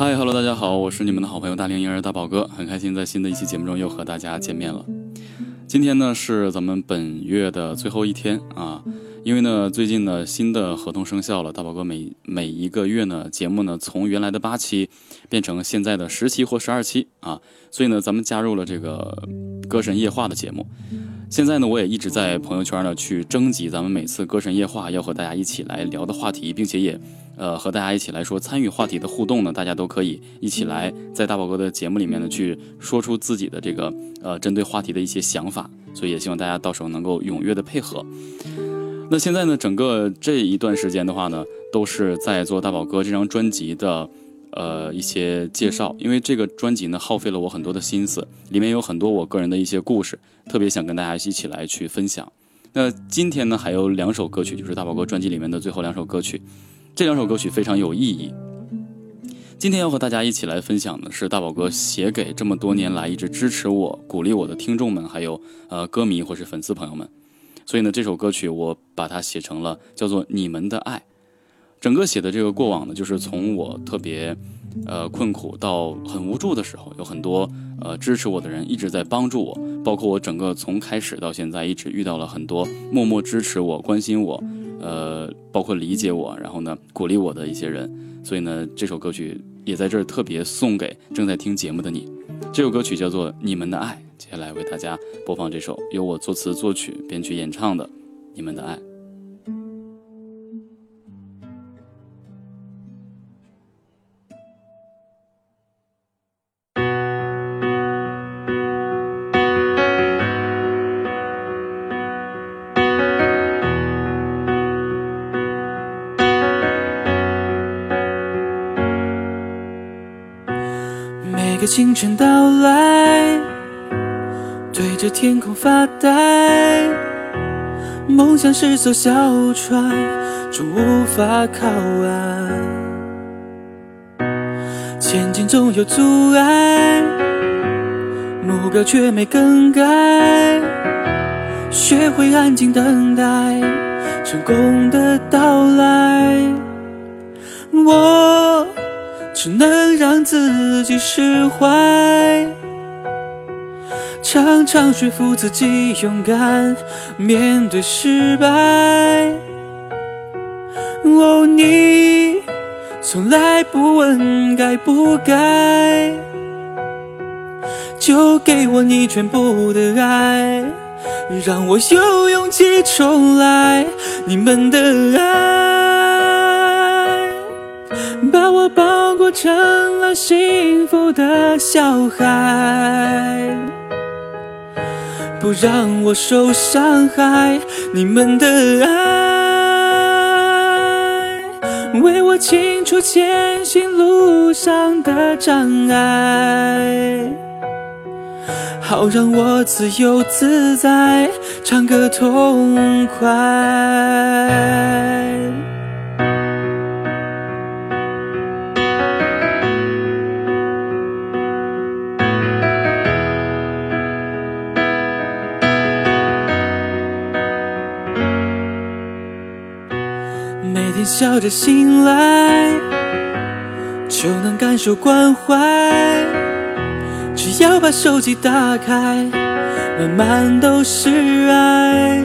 嗨，Hello，大家好，我是你们的好朋友大龄婴儿大宝哥，很开心在新的一期节目中又和大家见面了。今天呢是咱们本月的最后一天啊，因为呢最近呢新的合同生效了，大宝哥每每一个月呢节目呢从原来的八期变成现在的十期或十二期啊，所以呢咱们加入了这个歌神夜话的节目。现在呢，我也一直在朋友圈呢去征集咱们每次歌神夜话要和大家一起来聊的话题，并且也，呃，和大家一起来说参与话题的互动呢，大家都可以一起来在大宝哥的节目里面呢去说出自己的这个呃针对话题的一些想法，所以也希望大家到时候能够踊跃的配合。那现在呢，整个这一段时间的话呢，都是在做大宝哥这张专辑的。呃，一些介绍，因为这个专辑呢耗费了我很多的心思，里面有很多我个人的一些故事，特别想跟大家一起来去分享。那今天呢还有两首歌曲，就是大宝哥专辑里面的最后两首歌曲，这两首歌曲非常有意义。今天要和大家一起来分享的是大宝哥写给这么多年来一直支持我、鼓励我的听众们，还有呃歌迷或是粉丝朋友们。所以呢，这首歌曲我把它写成了叫做《你们的爱》。整个写的这个过往呢，就是从我特别，呃困苦到很无助的时候，有很多呃支持我的人一直在帮助我，包括我整个从开始到现在一直遇到了很多默默支持我、关心我，呃，包括理解我，然后呢鼓励我的一些人。所以呢，这首歌曲也在这儿特别送给正在听节目的你。这首歌曲叫做《你们的爱》，接下来为大家播放这首由我作词作曲、编曲演唱的《你们的爱》。个清晨到来，对着天空发呆。梦想是艘小船，终无法靠岸。前进总有阻碍，目标却没更改。学会安静等待成功的到来。我。只能让自己释怀，常常说服自己勇敢面对失败。哦，你从来不问该不该，就给我你全部的爱，让我有勇气重来。你们的爱，把我包裹。成了幸福的小孩，不让我受伤害。你们的爱，为我清除前行路上的障碍，好让我自由自在，唱歌痛快。笑着醒来，就能感受关怀。只要把手机打开，满满都是爱。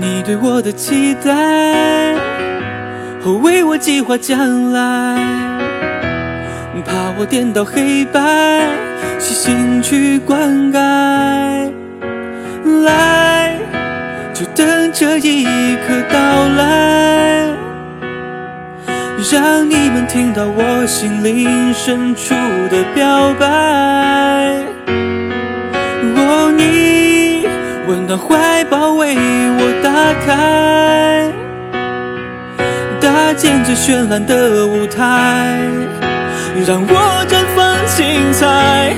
你对我的期待，和为我计划将来。怕我颠倒黑白，细心去灌溉。就等这一刻到来，让你们听到我心灵深处的表白。哦，你温暖怀抱为我打开，搭建最绚烂的舞台，让我绽放精彩。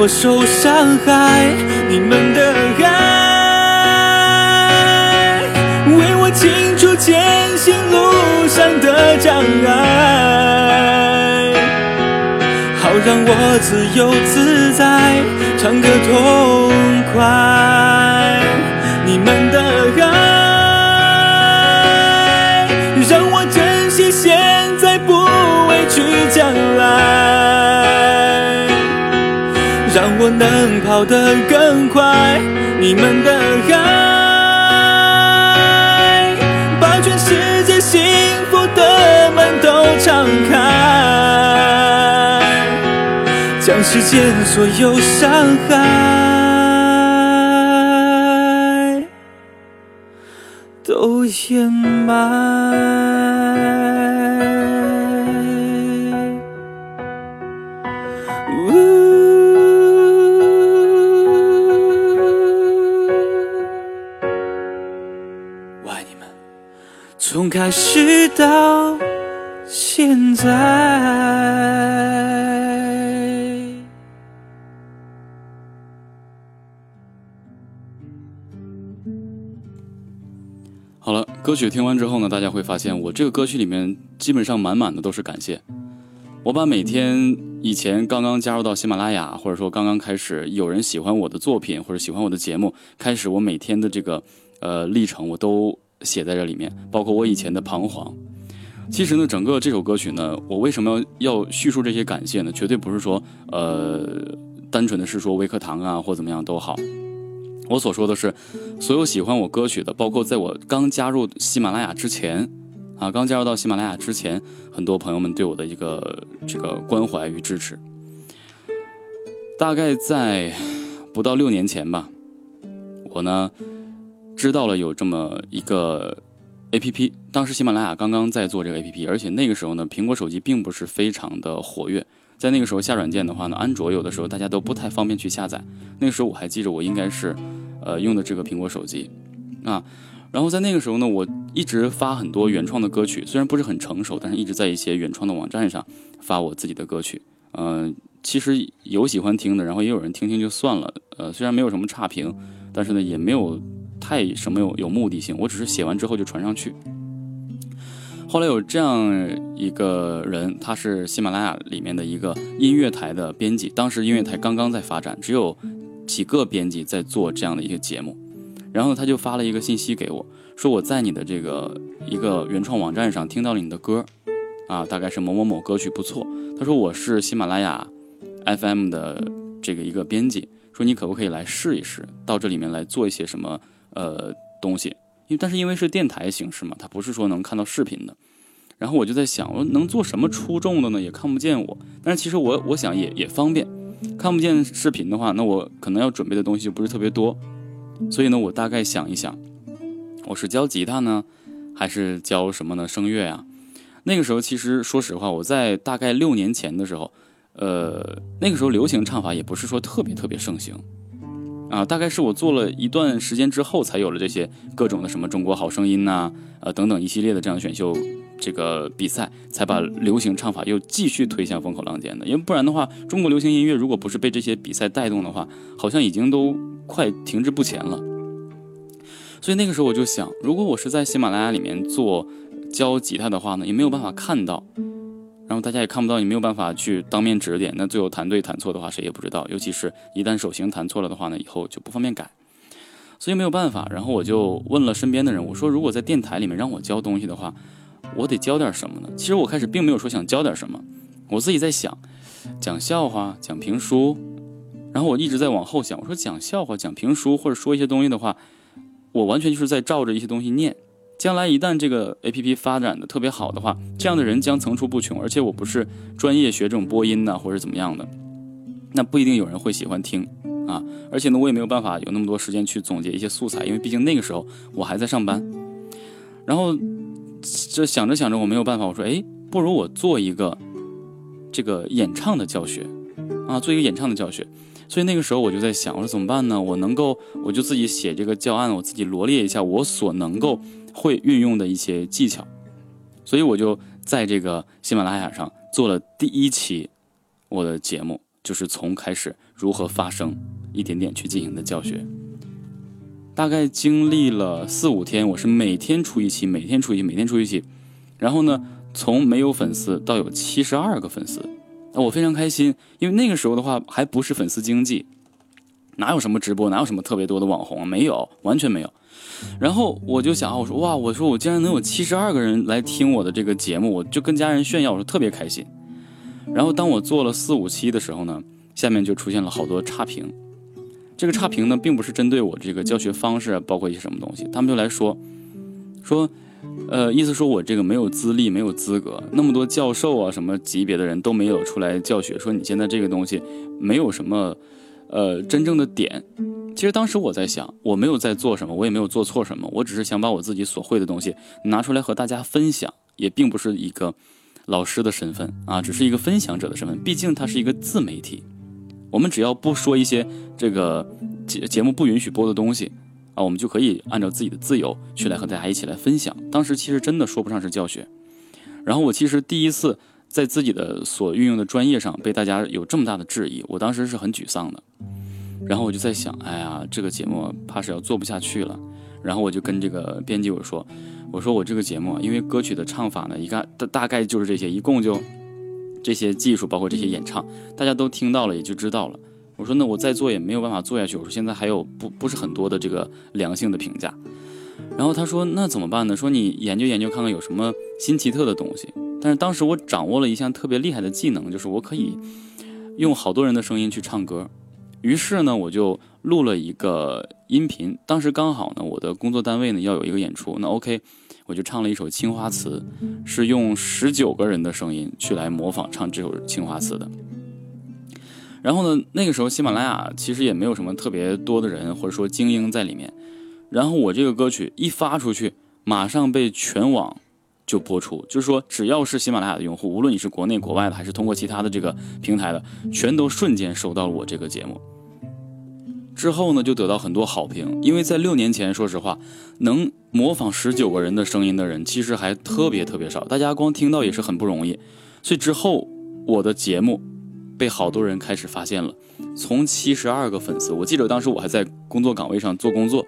我受伤害。你们的爱，为我清除前行路上的障碍，好让我自由自在，唱歌痛快。能跑得更快。你们的爱，把全世界幸福的门都敞开，将世间所有伤害都掩埋。开始到现在。好了，歌曲听完之后呢，大家会发现我这个歌曲里面基本上满满的都是感谢。我把每天以前刚刚加入到喜马拉雅，或者说刚刚开始有人喜欢我的作品或者喜欢我的节目，开始我每天的这个呃历程，我都写在这里面，包括我以前的彷徨。其实呢，整个这首歌曲呢，我为什么要要叙述这些感谢呢？绝对不是说呃单纯的是说微课堂啊或怎么样都好。我所说的是，所有喜欢我歌曲的，包括在我刚加入喜马拉雅之前，啊，刚加入到喜马拉雅之前，很多朋友们对我的一个这个关怀与支持。大概在不到六年前吧，我呢知道了有这么一个 A P P，当时喜马拉雅刚刚在做这个 A P P，而且那个时候呢，苹果手机并不是非常的活跃。在那个时候下软件的话呢，安卓有的时候大家都不太方便去下载。那个时候我还记着，我应该是，呃，用的这个苹果手机，啊，然后在那个时候呢，我一直发很多原创的歌曲，虽然不是很成熟，但是一直在一些原创的网站上发我自己的歌曲。嗯，其实有喜欢听的，然后也有人听听就算了。呃，虽然没有什么差评，但是呢，也没有太什么有有目的性，我只是写完之后就传上去。后来有这样一个人，他是喜马拉雅里面的一个音乐台的编辑。当时音乐台刚刚在发展，只有几个编辑在做这样的一个节目。然后他就发了一个信息给我，说我在你的这个一个原创网站上听到了你的歌，啊，大概是某某某歌曲不错。他说我是喜马拉雅 FM 的这个一个编辑，说你可不可以来试一试，到这里面来做一些什么呃东西。因为但是因为是电台形式嘛，它不是说能看到视频的。然后我就在想，我能做什么出众的呢？也看不见我。但是其实我我想也也方便，看不见视频的话，那我可能要准备的东西就不是特别多。所以呢，我大概想一想，我是教吉他呢，还是教什么呢？声乐啊？那个时候其实说实话，我在大概六年前的时候，呃，那个时候流行唱法也不是说特别特别盛行。啊，大概是我做了一段时间之后，才有了这些各种的什么中国好声音呐，呃等等一系列的这样的选秀这个比赛，才把流行唱法又继续推向风口浪尖的。因为不然的话，中国流行音乐如果不是被这些比赛带动的话，好像已经都快停滞不前了。所以那个时候我就想，如果我是在喜马拉雅里面做教吉他的话呢，也没有办法看到。然后大家也看不到，你没有办法去当面指点。那最后弹对弹错的话，谁也不知道。尤其是一旦手型弹错了的话呢，以后就不方便改。所以没有办法。然后我就问了身边的人，我说如果在电台里面让我教东西的话，我得教点什么呢？其实我开始并没有说想教点什么，我自己在想，讲笑话、讲评书。然后我一直在往后想，我说讲笑话、讲评书或者说一些东西的话，我完全就是在照着一些东西念。将来一旦这个 A P P 发展的特别好的话，这样的人将层出不穷。而且我不是专业学这种播音呐，或者怎么样的，那不一定有人会喜欢听啊。而且呢，我也没有办法有那么多时间去总结一些素材，因为毕竟那个时候我还在上班。然后这想着想着，我没有办法，我说，哎，不如我做一个这个演唱的教学啊，做一个演唱的教学。所以那个时候我就在想，我说怎么办呢？我能够，我就自己写这个教案，我自己罗列一下我所能够。会运用的一些技巧，所以我就在这个喜马拉雅上做了第一期我的节目，就是从开始如何发声，一点点去进行的教学。大概经历了四五天，我是每天出一期，每天出一期，每天出一期。然后呢，从没有粉丝到有七十二个粉丝，那我非常开心，因为那个时候的话还不是粉丝经济，哪有什么直播，哪有什么特别多的网红，没有，完全没有。然后我就想，我说哇，我说我竟然能有七十二个人来听我的这个节目，我就跟家人炫耀，我说特别开心。然后当我做了四五期的时候呢，下面就出现了好多差评。这个差评呢，并不是针对我这个教学方式，包括一些什么东西，他们就来说，说，呃，意思说我这个没有资历，没有资格，那么多教授啊，什么级别的人都没有出来教学，说你现在这个东西没有什么，呃，真正的点。其实当时我在想，我没有在做什么，我也没有做错什么，我只是想把我自己所会的东西拿出来和大家分享，也并不是一个老师的身份啊，只是一个分享者的身份，毕竟它是一个自媒体。我们只要不说一些这个节节目不允许播的东西啊，我们就可以按照自己的自由去来和大家一起来分享。当时其实真的说不上是教学，然后我其实第一次在自己的所运用的专业上被大家有这么大的质疑，我当时是很沮丧的。然后我就在想，哎呀，这个节目怕是要做不下去了。然后我就跟这个编辑我说，我说我这个节目因为歌曲的唱法呢，一个大大概就是这些，一共就。这些技术，包括这些演唱，大家都听到了，也就知道了。我说，那我再做也没有办法做下去。我说，现在还有不不是很多的这个良性的评价。然后他说，那怎么办呢？说你研究研究看看有什么新奇特的东西。但是当时我掌握了一项特别厉害的技能，就是我可以用好多人的声音去唱歌。于是呢，我就录了一个音频。当时刚好呢，我的工作单位呢要有一个演出，那 OK。我就唱了一首《青花瓷》，是用十九个人的声音去来模仿唱这首《青花瓷》的。然后呢，那个时候喜马拉雅其实也没有什么特别多的人或者说精英在里面。然后我这个歌曲一发出去，马上被全网就播出，就是说只要是喜马拉雅的用户，无论你是国内国外的，还是通过其他的这个平台的，全都瞬间收到了我这个节目。之后呢，就得到很多好评，因为在六年前，说实话，能模仿十九个人的声音的人，其实还特别特别少，大家光听到也是很不容易。所以之后，我的节目被好多人开始发现了，从七十二个粉丝，我记得当时我还在工作岗位上做工作，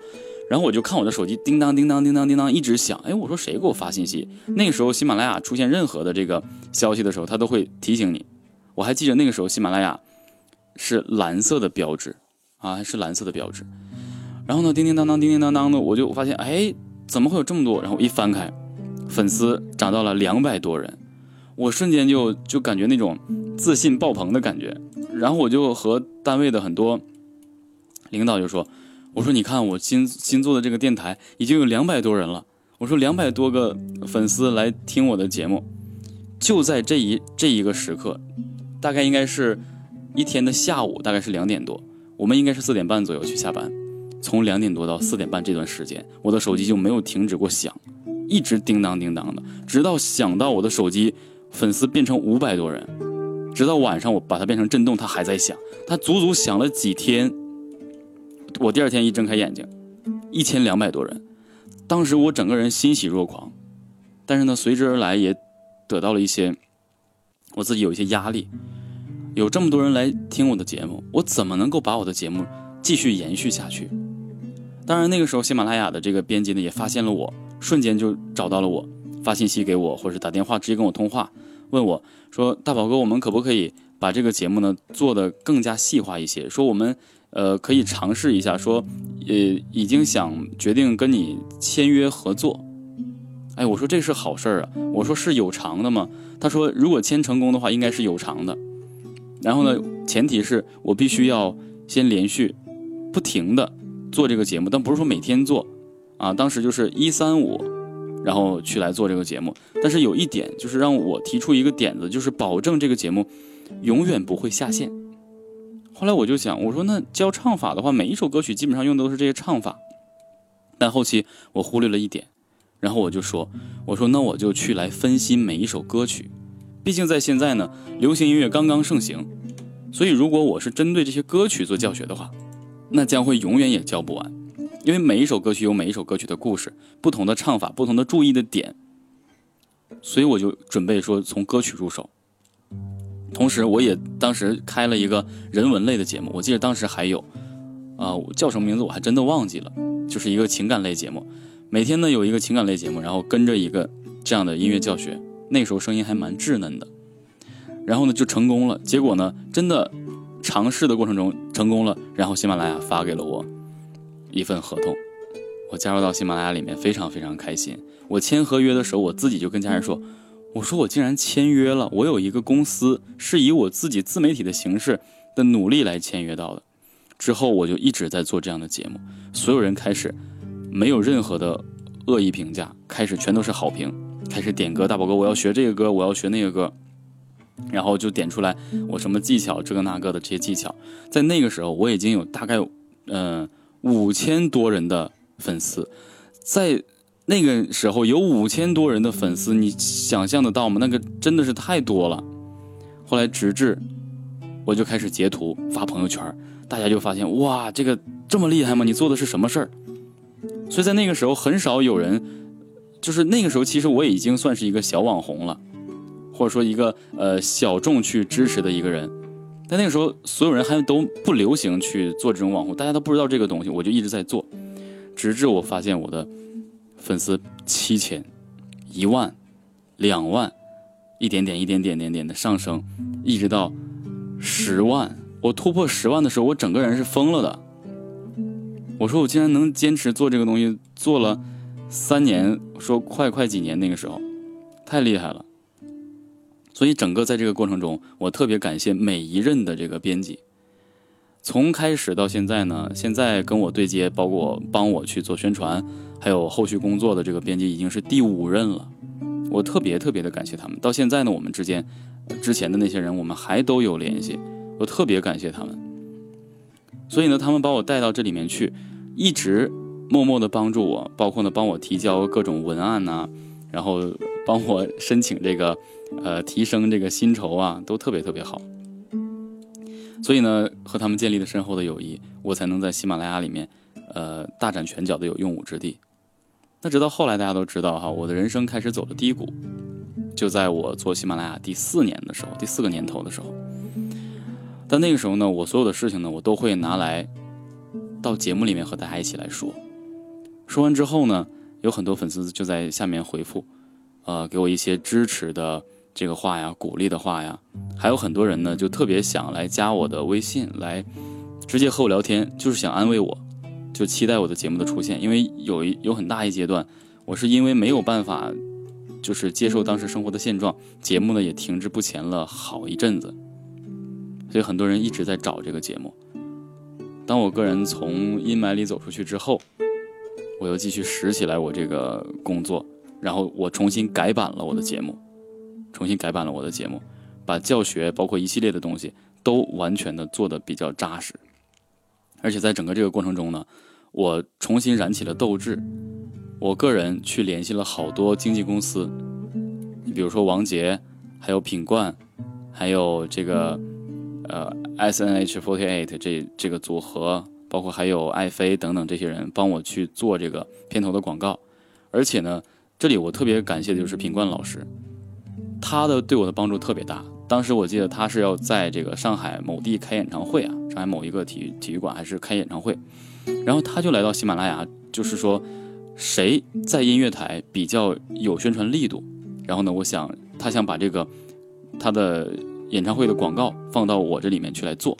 然后我就看我的手机，叮当叮当叮当叮当一直响，哎，我说谁给我发信息？那个时候喜马拉雅出现任何的这个消息的时候，它都会提醒你。我还记得那个时候喜马拉雅是蓝色的标志。啊，是蓝色的标志，然后呢，叮叮当当，叮叮当当的，我就发现，哎，怎么会有这么多？然后一翻开，粉丝涨到了两百多人，我瞬间就就感觉那种自信爆棚的感觉。然后我就和单位的很多领导就说：“我说你看，我新新做的这个电台已经有两百多人了。我说两百多个粉丝来听我的节目，就在这一这一个时刻，大概应该是一天的下午，大概是两点多。”我们应该是四点半左右去下班，从两点多到四点半这段时间，我的手机就没有停止过响，一直叮当叮当的，直到响到我的手机粉丝变成五百多人，直到晚上我把它变成震动，它还在响，它足足响了几天。我第二天一睁开眼睛，一千两百多人，当时我整个人欣喜若狂，但是呢，随之而来也得到了一些，我自己有一些压力。有这么多人来听我的节目，我怎么能够把我的节目继续延续下去？当然，那个时候喜马拉雅的这个编辑呢也发现了我，瞬间就找到了我，发信息给我，或者打电话直接跟我通话，问我说：“大宝哥，我们可不可以把这个节目呢做得更加细化一些？说我们呃可以尝试一下，说呃已经想决定跟你签约合作。”哎，我说这是好事儿啊，我说是有偿的吗？他说如果签成功的话，应该是有偿的。然后呢，前提是我必须要先连续不停的做这个节目，但不是说每天做啊。当时就是一三五，然后去来做这个节目。但是有一点就是让我提出一个点子，就是保证这个节目永远不会下线。后来我就想，我说那教唱法的话，每一首歌曲基本上用的都是这些唱法。但后期我忽略了一点，然后我就说，我说那我就去来分析每一首歌曲。毕竟在现在呢，流行音乐刚刚盛行，所以如果我是针对这些歌曲做教学的话，那将会永远也教不完，因为每一首歌曲有每一首歌曲的故事，不同的唱法，不同的注意的点，所以我就准备说从歌曲入手。同时，我也当时开了一个人文类的节目，我记得当时还有，啊，叫什么名字我还真的忘记了，就是一个情感类节目，每天呢有一个情感类节目，然后跟着一个这样的音乐教学。那时候声音还蛮稚嫩的，然后呢就成功了。结果呢，真的尝试的过程中成功了，然后喜马拉雅发给了我一份合同，我加入到喜马拉雅里面，非常非常开心。我签合约的时候，我自己就跟家人说：“我说我竟然签约了，我有一个公司是以我自己自媒体的形式的努力来签约到的。”之后我就一直在做这样的节目，所有人开始没有任何的恶意评价，开始全都是好评，开始点歌大宝哥，我要学这个歌，我要学那个歌，然后就点出来我什么技巧，这个那个的这些技巧。在那个时候，我已经有大概嗯五千多人的粉丝，在那个时候有五千多人的粉丝，你想象得到吗？那个真的是太多了。后来直至我就开始截图发朋友圈。大家就发现哇，这个这么厉害吗？你做的是什么事儿？所以在那个时候，很少有人，就是那个时候，其实我已经算是一个小网红了，或者说一个呃小众去支持的一个人。但那个时候，所有人还都不流行去做这种网红，大家都不知道这个东西，我就一直在做，直至我发现我的粉丝七千、一万、两万，一点点、一点点、点点的上升，一直到十万。我突破十万的时候，我整个人是疯了的。我说我竟然能坚持做这个东西，做了三年，说快快几年，那个时候太厉害了。所以整个在这个过程中，我特别感谢每一任的这个编辑。从开始到现在呢，现在跟我对接，包括帮我去做宣传，还有后续工作的这个编辑已经是第五任了。我特别特别的感谢他们。到现在呢，我们之间之前的那些人，我们还都有联系。我特别感谢他们，所以呢，他们把我带到这里面去，一直默默的帮助我，包括呢帮我提交各种文案呐，然后帮我申请这个呃提升这个薪酬啊，都特别特别好。所以呢，和他们建立了深厚的友谊，我才能在喜马拉雅里面呃大展拳脚的有用武之地。那直到后来，大家都知道哈，我的人生开始走了低谷，就在我做喜马拉雅第四年的时候，第四个年头的时候。但那个时候呢，我所有的事情呢，我都会拿来到节目里面和大家一起来说。说完之后呢，有很多粉丝就在下面回复，呃，给我一些支持的这个话呀，鼓励的话呀。还有很多人呢，就特别想来加我的微信，来直接和我聊天，就是想安慰我，就期待我的节目的出现。因为有一有很大一阶段，我是因为没有办法，就是接受当时生活的现状，节目呢也停滞不前了好一阵子。所以很多人一直在找这个节目。当我个人从阴霾里走出去之后，我又继续拾起来我这个工作，然后我重新改版了我的节目，重新改版了我的节目，把教学包括一系列的东西都完全的做的比较扎实。而且在整个这个过程中呢，我重新燃起了斗志。我个人去联系了好多经纪公司，你比如说王杰，还有品冠，还有这个。呃，S N H forty eight 这这个组合，包括还有爱妃等等这些人帮我去做这个片头的广告，而且呢，这里我特别感谢的就是品冠老师，他的对我的帮助特别大。当时我记得他是要在这个上海某地开演唱会啊，上海某一个体育体育馆还是开演唱会，然后他就来到喜马拉雅，就是说谁在音乐台比较有宣传力度，然后呢，我想他想把这个他的。演唱会的广告放到我这里面去来做，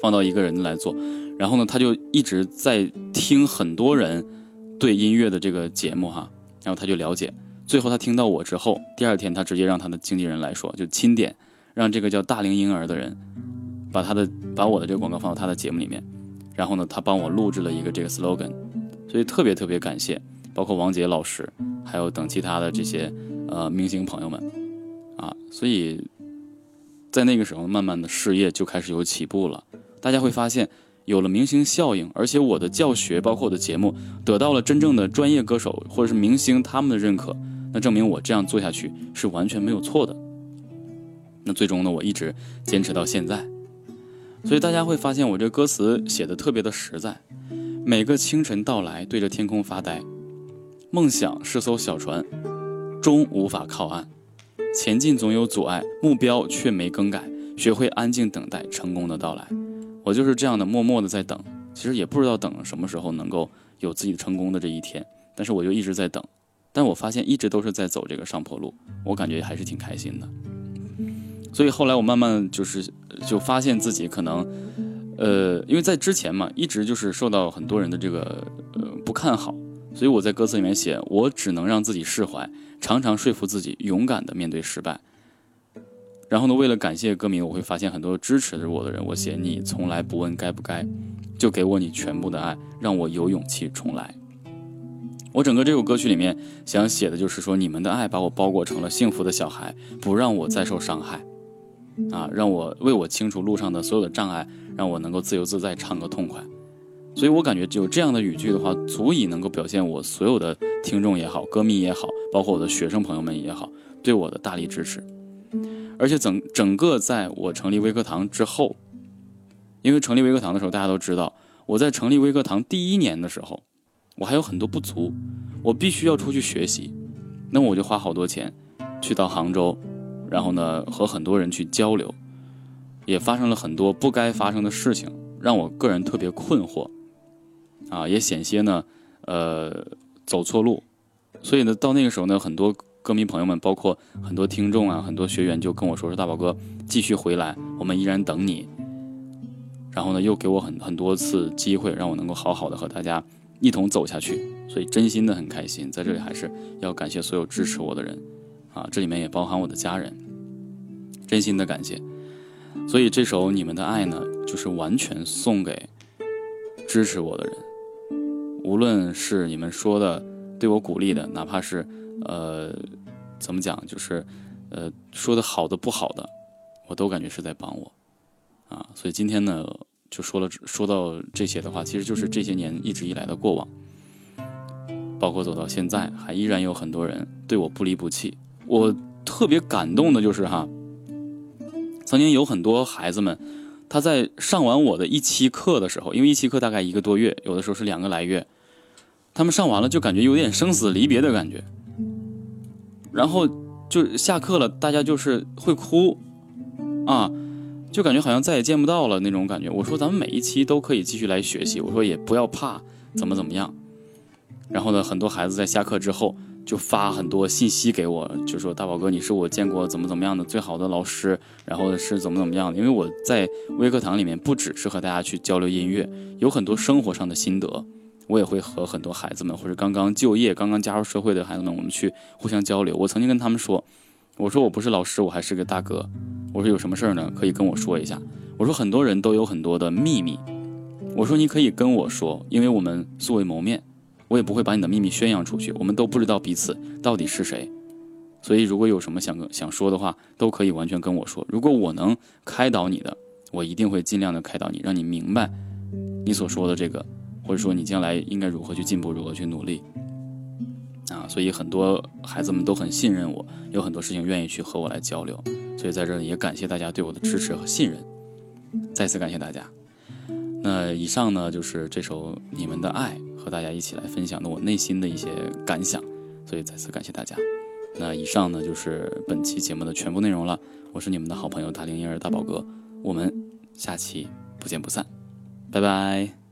放到一个人来做，然后呢，他就一直在听很多人对音乐的这个节目哈，然后他就了解，最后他听到我之后，第二天他直接让他的经纪人来说，就钦点，让这个叫大龄婴儿的人把他的把我的这个广告放到他的节目里面，然后呢，他帮我录制了一个这个 slogan，所以特别特别感谢，包括王杰老师，还有等其他的这些呃明星朋友们啊，所以。在那个时候，慢慢的事业就开始有起步了。大家会发现，有了明星效应，而且我的教学，包括我的节目，得到了真正的专业歌手或者是明星他们的认可，那证明我这样做下去是完全没有错的。那最终呢，我一直坚持到现在。所以大家会发现，我这歌词写的特别的实在。每个清晨到来，对着天空发呆，梦想是艘小船，终无法靠岸。前进总有阻碍，目标却没更改。学会安静等待成功的到来。我就是这样的，默默的在等。其实也不知道等什么时候能够有自己成功的这一天，但是我就一直在等。但我发现一直都是在走这个上坡路，我感觉还是挺开心的。所以后来我慢慢就是就发现自己可能，呃，因为在之前嘛，一直就是受到很多人的这个呃不看好，所以我在歌词里面写，我只能让自己释怀，常常说服自己勇敢的面对失败。然后呢，为了感谢歌迷，我会发现很多支持着我的人，我写你从来不问该不该，就给我你全部的爱，让我有勇气重来。我整个这首歌曲里面想写的就是说，你们的爱把我包裹成了幸福的小孩，不让我再受伤害，啊，让我为我清除路上的所有的障碍，让我能够自由自在唱个痛快。所以我感觉只有这样的语句的话，足以能够表现我所有的听众也好，歌迷也好，包括我的学生朋友们也好，对我的大力支持。而且整整个在我成立微课堂之后，因为成立微课堂的时候，大家都知道，我在成立微课堂第一年的时候。我还有很多不足，我必须要出去学习，那我就花好多钱，去到杭州，然后呢和很多人去交流，也发生了很多不该发生的事情，让我个人特别困惑，啊，也险些呢，呃，走错路，所以呢，到那个时候呢，很多歌迷朋友们，包括很多听众啊，很多学员就跟我说：“说大宝哥，继续回来，我们依然等你。”然后呢，又给我很很多次机会，让我能够好好的和大家。一同走下去，所以真心的很开心。在这里还是要感谢所有支持我的人，啊，这里面也包含我的家人，真心的感谢。所以这首《你们的爱》呢，就是完全送给支持我的人，无论是你们说的对我鼓励的，哪怕是呃怎么讲，就是呃说的好的不好的，我都感觉是在帮我，啊，所以今天呢。就说了，说到这些的话，其实就是这些年一直以来的过往，包括走到现在，还依然有很多人对我不离不弃。我特别感动的就是哈，曾经有很多孩子们，他在上完我的一期课的时候，因为一期课大概一个多月，有的时候是两个来月，他们上完了就感觉有点生死离别的感觉，然后就下课了，大家就是会哭啊。就感觉好像再也见不到了那种感觉。我说咱们每一期都可以继续来学习，我说也不要怕怎么怎么样。然后呢，很多孩子在下课之后就发很多信息给我，就说大宝哥，你是我见过怎么怎么样的最好的老师，然后是怎么怎么样的。因为我在微课堂里面不只是和大家去交流音乐，有很多生活上的心得，我也会和很多孩子们或者刚刚就业、刚刚加入社会的孩子们，我们去互相交流。我曾经跟他们说。我说我不是老师，我还是个大哥。我说有什么事儿呢，可以跟我说一下。我说很多人都有很多的秘密。我说你可以跟我说，因为我们素未谋面，我也不会把你的秘密宣扬出去。我们都不知道彼此到底是谁，所以如果有什么想想说的话，都可以完全跟我说。如果我能开导你的，我一定会尽量的开导你，让你明白你所说的这个，或者说你将来应该如何去进步，如何去努力。啊，所以很多孩子们都很信任我，有很多事情愿意去和我来交流，所以在这里也感谢大家对我的支持和信任，再次感谢大家。那以上呢就是这首你们的爱和大家一起来分享的我内心的一些感想，所以再次感谢大家。那以上呢就是本期节目的全部内容了，我是你们的好朋友大龄婴儿大宝哥，我们下期不见不散，拜拜。